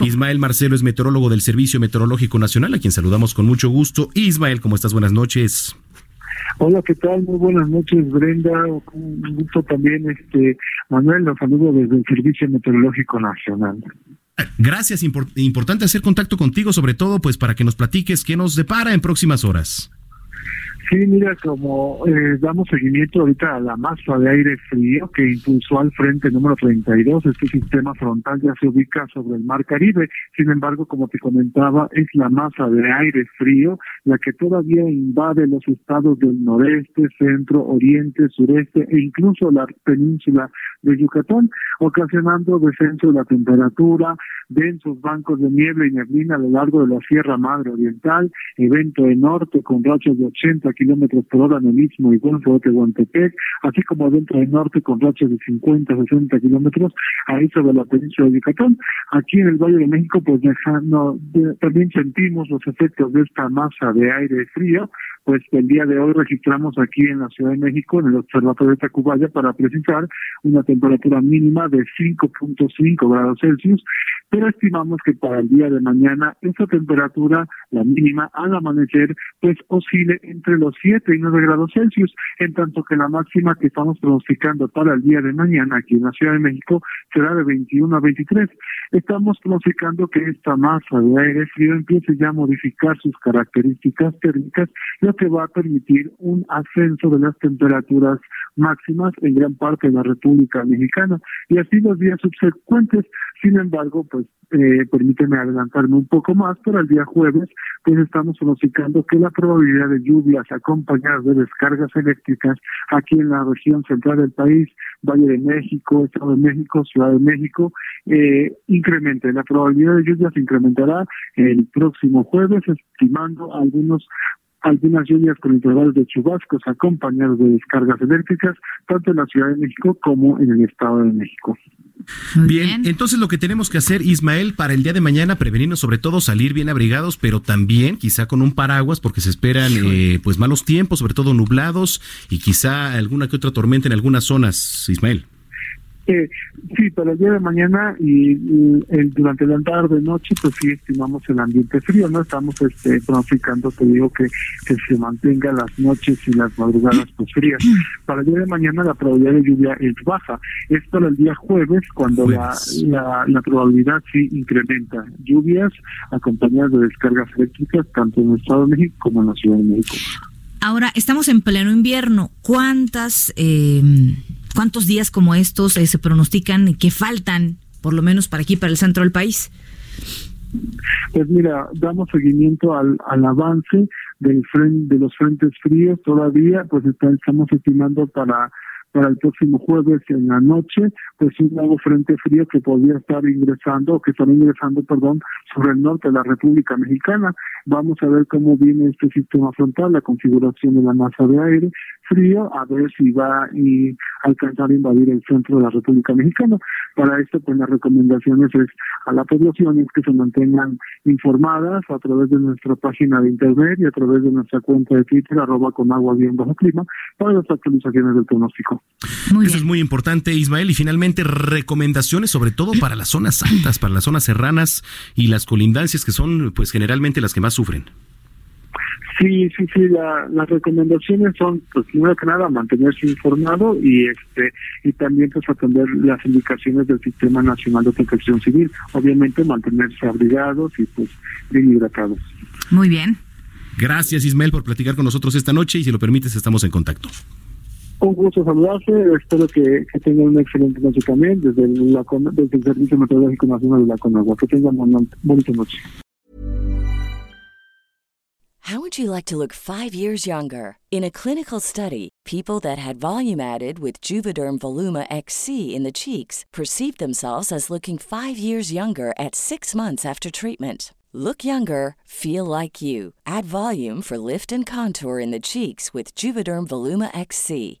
Ismael Marcelo es meteorólogo del Servicio Meteorológico Nacional, a quien saludamos con mucho gusto. Ismael, ¿cómo estás? Buenas noches. Hola, ¿qué tal? Muy buenas noches, Brenda. Un gusto también, este Manuel, los saludo desde el Servicio Meteorológico Nacional. Gracias, importante hacer contacto contigo, sobre todo pues para que nos platiques qué nos depara en próximas horas. Sí, mira, como eh, damos seguimiento ahorita a la masa de aire frío que impulsó al frente número 32, este sistema frontal ya se ubica sobre el mar Caribe. Sin embargo, como te comentaba, es la masa de aire frío la que todavía invade los estados del noreste, centro, oriente, sureste e incluso la península de Yucatán, ocasionando descenso de la temperatura, densos bancos de niebla y neblina a lo largo de la Sierra Madre Oriental, evento de norte con rachas de 80 kilómetros por hora en el Istmo y Golfo de Tehuantepec, así como dentro del norte con rachas de 50, 60 kilómetros ahí sobre la península de Yucatán. Aquí en el Valle de México, pues dejando, también sentimos los efectos de esta masa de aire frío, pues el día de hoy registramos aquí en la Ciudad de México, en el Observatorio de Tacubaya, para precisar una temperatura mínima de 5.5 grados Celsius, pero estimamos que para el día de mañana esa temperatura, la mínima al amanecer, pues oscile entre los 7 y 9 grados Celsius, en tanto que la máxima que estamos pronosticando para el día de mañana aquí en la Ciudad de México será de 21 a 23. Estamos pronosticando que esta masa de aire frío empiece ya a modificar sus características térmicas, lo que va a permitir un ascenso de las temperaturas máximas en gran parte de la República Mexicana y así los días subsecuentes. Sin embargo, pues eh, permíteme adelantarme un poco más, para el día jueves, pues estamos pronosticando que la probabilidad de lluvias acompañadas de descargas eléctricas aquí en la región central del país, Valle de México, Estado de México, Ciudad de México, eh, incremente. La probabilidad de lluvias incrementará el próximo jueves, estimando algunos algunas lluvias con intervalos de chubascos acompañados de descargas eléctricas, tanto en la Ciudad de México como en el Estado de México. bien, entonces lo que tenemos que hacer, Ismael, para el día de mañana, prevenirnos sobre todo salir bien abrigados, pero también quizá con un paraguas, porque se esperan eh, pues malos tiempos, sobre todo nublados, y quizá alguna que otra tormenta en algunas zonas, Ismael. Eh, sí, para el día de mañana y, el, durante la tarde noche, pues sí estimamos el ambiente frío, ¿no? Estamos este, pronosticando, te digo, que, que se mantenga las noches y las madrugadas pues frías. Para el día de mañana la probabilidad de lluvia es baja. Es para el día jueves cuando La, la, la probabilidad sí incrementa. Lluvias acompañadas de descargas eléctricas tanto en el Estado de México como en la Ciudad de México. Ahora, estamos en pleno invierno. ¿Cuántas... Eh ¿Cuántos días como estos eh, se pronostican que faltan, por lo menos para aquí, para el centro del país? Pues mira, damos seguimiento al, al avance del frente, de los frentes fríos todavía, pues estamos estimando para para el próximo jueves en la noche, pues un nuevo frente frío que podría estar ingresando, que estará ingresando, perdón, sobre el norte de la República Mexicana. Vamos a ver cómo viene este sistema frontal, la configuración de la masa de aire frío, a ver si va a alcanzar a invadir el centro de la República Mexicana. Para esto, pues las recomendaciones es a la población es que se mantengan informadas a través de nuestra página de internet y a través de nuestra cuenta de Twitter, arroba con agua bien bajo clima, para las actualizaciones del pronóstico. Eso es muy importante, Ismael. Y finalmente, recomendaciones sobre todo para las zonas altas, para las zonas serranas y las colindancias que son pues generalmente las que más sufren. Sí, sí, sí, las recomendaciones son, pues primero que nada, mantenerse informado y este y también pues atender las indicaciones del Sistema Nacional de Protección Civil. Obviamente mantenerse abrigados y pues bien hidratados. Muy bien. Gracias, Ismael, por platicar con nosotros esta noche y si lo permites, estamos en contacto. Gusto espero que, una excelente noche también desde, la, desde el Servicio Meteorológico Nacional de la Conagua. Que buena, bonita noche. How would you like to look five years younger? In a clinical study, people that had volume added with Juvederm Voluma XC in the cheeks perceived themselves as looking five years younger at six months after treatment. Look younger, feel like you. Add volume for lift and contour in the cheeks with Juvederm Voluma XC.